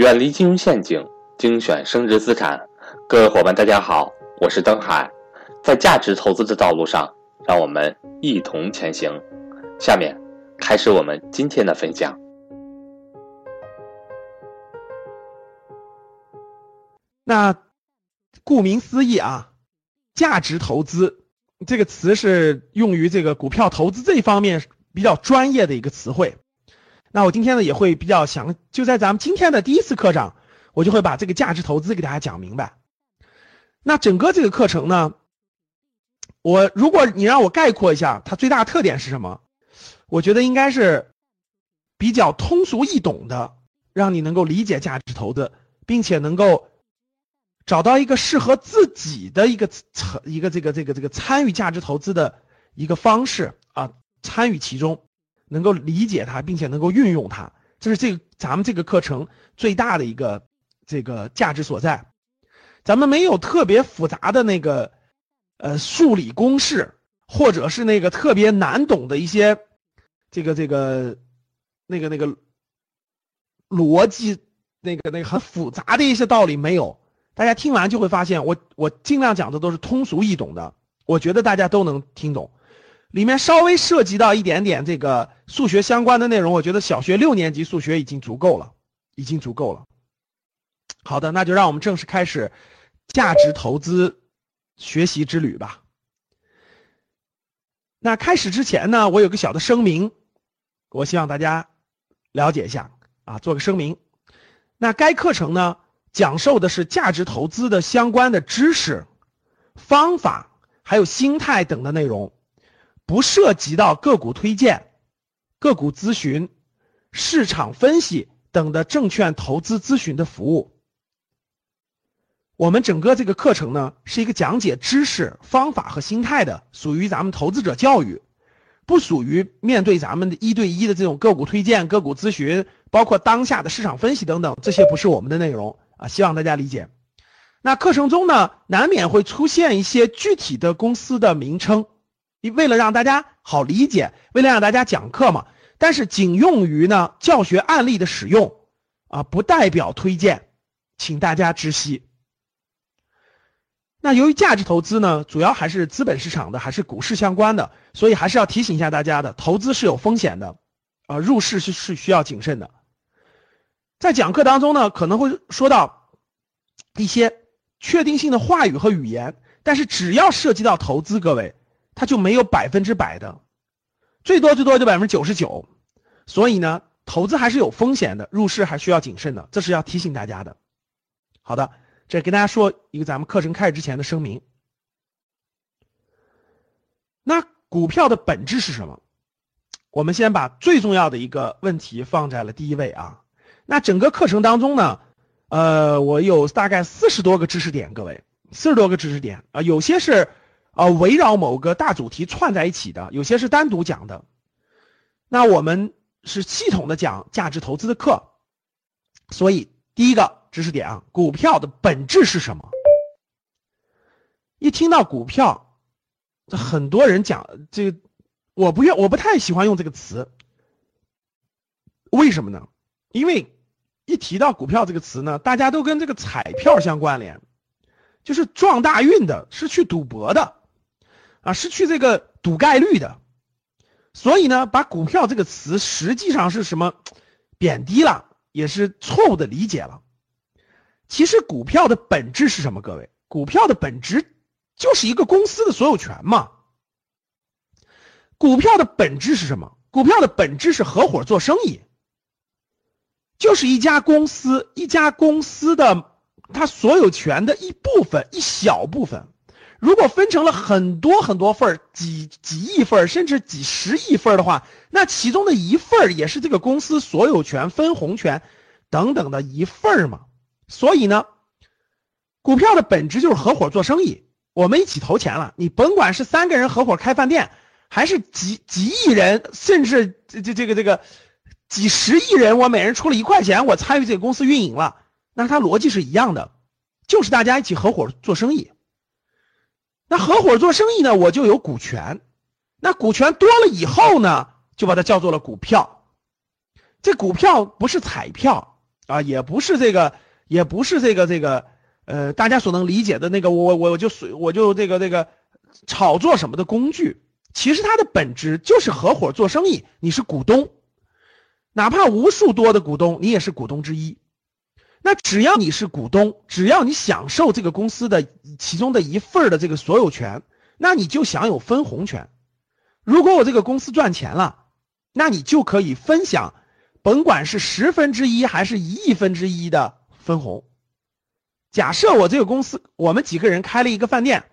远离金融陷阱，精选升值资产。各位伙伴，大家好，我是登海。在价值投资的道路上，让我们一同前行。下面开始我们今天的分享。那顾名思义啊，价值投资这个词是用于这个股票投资这方面比较专业的一个词汇。那我今天呢也会比较详，就在咱们今天的第一次课上，我就会把这个价值投资给大家讲明白。那整个这个课程呢，我如果你让我概括一下，它最大特点是什么？我觉得应该是比较通俗易懂的，让你能够理解价值投资，并且能够找到一个适合自己的一个参一个这个这个这个参与价值投资的一个方式啊，参与其中。能够理解它，并且能够运用它，这是这个咱们这个课程最大的一个这个价值所在。咱们没有特别复杂的那个呃数理公式，或者是那个特别难懂的一些这个这个那个那个逻辑，那个那个很复杂的一些道理没有。大家听完就会发现，我我尽量讲的都是通俗易懂的，我觉得大家都能听懂。里面稍微涉及到一点点这个数学相关的内容，我觉得小学六年级数学已经足够了，已经足够了。好的，那就让我们正式开始价值投资学习之旅吧。那开始之前呢，我有个小的声明，我希望大家了解一下啊，做个声明。那该课程呢，讲授的是价值投资的相关的知识、方法，还有心态等的内容。不涉及到个股推荐、个股咨询、市场分析等的证券投资咨询的服务。我们整个这个课程呢，是一个讲解知识、方法和心态的，属于咱们投资者教育，不属于面对咱们的一对一的这种个股推荐、个股咨询，包括当下的市场分析等等，这些不是我们的内容啊，希望大家理解。那课程中呢，难免会出现一些具体的公司的名称。你为了让大家好理解，为了让大家讲课嘛，但是仅用于呢教学案例的使用，啊，不代表推荐，请大家知悉。那由于价值投资呢，主要还是资本市场的，还是股市相关的，所以还是要提醒一下大家的，投资是有风险的，啊，入市是是需要谨慎的。在讲课当中呢，可能会说到一些确定性的话语和语言，但是只要涉及到投资，各位。它就没有百分之百的，最多最多就百分之九十九，所以呢，投资还是有风险的，入市还需要谨慎的，这是要提醒大家的。好的，这跟大家说一个咱们课程开始之前的声明。那股票的本质是什么？我们先把最重要的一个问题放在了第一位啊。那整个课程当中呢，呃，我有大概四十多个知识点，各位，四十多个知识点啊，有些是。啊，围绕某个大主题串在一起的，有些是单独讲的。那我们是系统的讲价值投资的课，所以第一个知识点啊，股票的本质是什么？一听到股票，很多人讲这，我不愿，我不太喜欢用这个词。为什么呢？因为一提到股票这个词呢，大家都跟这个彩票相关联，就是撞大运的，是去赌博的。啊，失去这个赌概率的，所以呢，把股票这个词实际上是什么贬低了，也是错误的理解了。其实股票的本质是什么？各位，股票的本质就是一个公司的所有权嘛。股票的本质是什么？股票的本质是合伙做生意，就是一家公司，一家公司的它所有权的一部分，一小部分。如果分成了很多很多份儿，几几亿份儿，甚至几十亿份儿的话，那其中的一份儿也是这个公司所有权、分红权等等的一份儿嘛。所以呢，股票的本质就是合伙做生意，我们一起投钱了。你甭管是三个人合伙开饭店，还是几几亿人，甚至这这这个这个几十亿人，我每人出了一块钱，我参与这个公司运营了，那它逻辑是一样的，就是大家一起合伙做生意。那合伙做生意呢，我就有股权，那股权多了以后呢，就把它叫做了股票。这股票不是彩票啊，也不是这个，也不是这个这个，呃，大家所能理解的那个，我我我就随我就这个这个炒作什么的工具。其实它的本质就是合伙做生意，你是股东，哪怕无数多的股东，你也是股东之一。那只要你是股东，只要你享受这个公司的其中的一份的这个所有权，那你就享有分红权。如果我这个公司赚钱了，那你就可以分享，甭管是十分之一还是一亿分之一的分红。假设我这个公司，我们几个人开了一个饭店，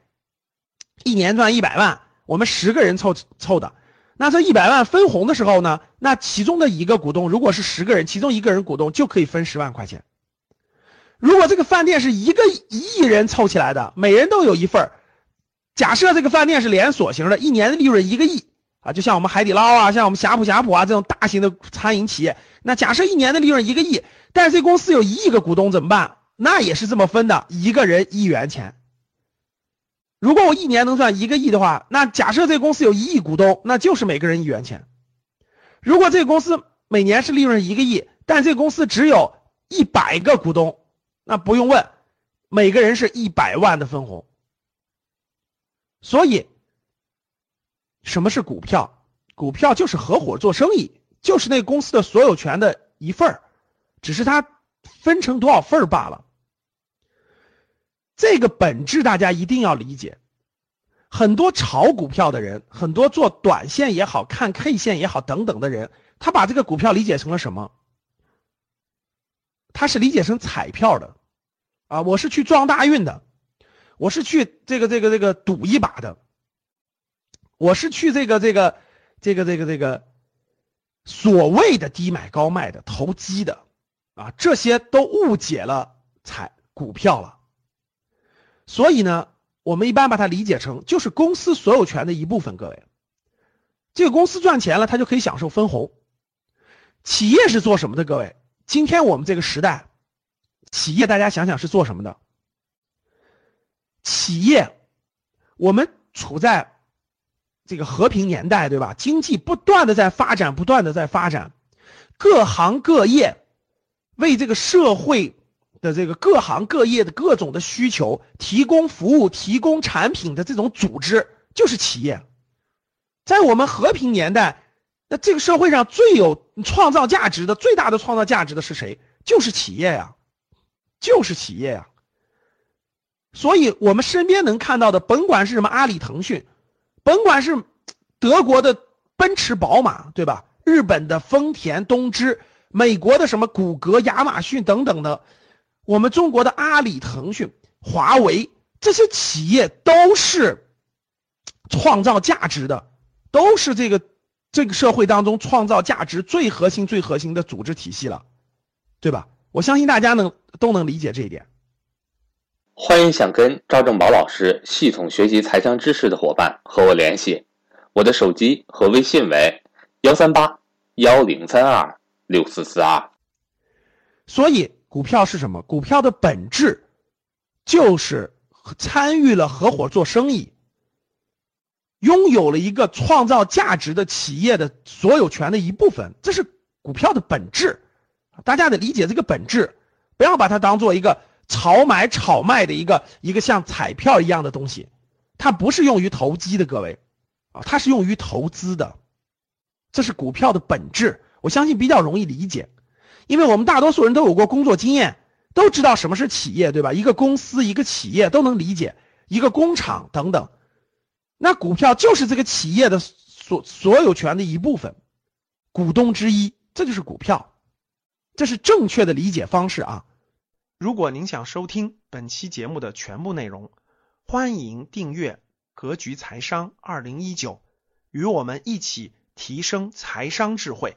一年赚一百万。我们十个人凑凑的，那这一百万分红的时候呢？那其中的一个股东，如果是十个人，其中一个人股东就可以分十万块钱。如果这个饭店是一个一亿人凑起来的，每人都有一份假设这个饭店是连锁型的，一年的利润一个亿啊，就像我们海底捞啊，像我们呷哺呷哺啊这种大型的餐饮企业，那假设一年的利润一个亿，但是这公司有一亿个股东怎么办？那也是这么分的，一个人一元钱。如果我一年能赚一个亿的话，那假设这公司有一亿股东，那就是每个人一元钱。如果这个公司每年是利润一个亿，但这个公司只有一百个股东，那不用问，每个人是一百万的分红。所以，什么是股票？股票就是合伙做生意，就是那公司的所有权的一份儿，只是它分成多少份儿罢了。这个本质大家一定要理解。很多炒股票的人，很多做短线也好看 K 线也好等等的人，他把这个股票理解成了什么？他是理解成彩票的，啊，我是去撞大运的，我是去这个这个这个赌一把的，我是去这个这个这个这个这个所谓的低买高卖的投机的，啊，这些都误解了彩股票了。所以呢，我们一般把它理解成就是公司所有权的一部分。各位，这个公司赚钱了，他就可以享受分红。企业是做什么的？各位，今天我们这个时代，企业大家想想是做什么的？企业，我们处在这个和平年代，对吧？经济不断的在发展，不断的在发展，各行各业为这个社会。的这个各行各业的各种的需求，提供服务、提供产品的这种组织就是企业。在我们和平年代，那这个社会上最有创造价值的、最大的创造价值的是谁？就是企业呀，就是企业呀。所以，我们身边能看到的，甭管是什么阿里、腾讯，甭管是德国的奔驰、宝马，对吧？日本的丰田、东芝，美国的什么谷歌、亚马逊等等的。我们中国的阿里、腾讯、华为这些企业都是创造价值的，都是这个这个社会当中创造价值最核心、最核心的组织体系了，对吧？我相信大家能都能理解这一点。欢迎想跟赵正宝老师系统学习财商知识的伙伴和我联系，我的手机和微信为幺三八幺零三二六四四二。所以。股票是什么？股票的本质就是参与了合伙做生意，拥有了一个创造价值的企业的所有权的一部分，这是股票的本质。大家得理解这个本质，不要把它当做一个炒买炒卖的一个一个像彩票一样的东西，它不是用于投机的，各位啊，它是用于投资的，这是股票的本质。我相信比较容易理解。因为我们大多数人都有过工作经验，都知道什么是企业，对吧？一个公司、一个企业都能理解，一个工厂等等。那股票就是这个企业的所所有权的一部分，股东之一，这就是股票，这是正确的理解方式啊。如果您想收听本期节目的全部内容，欢迎订阅《格局财商二零一九》，与我们一起提升财商智慧。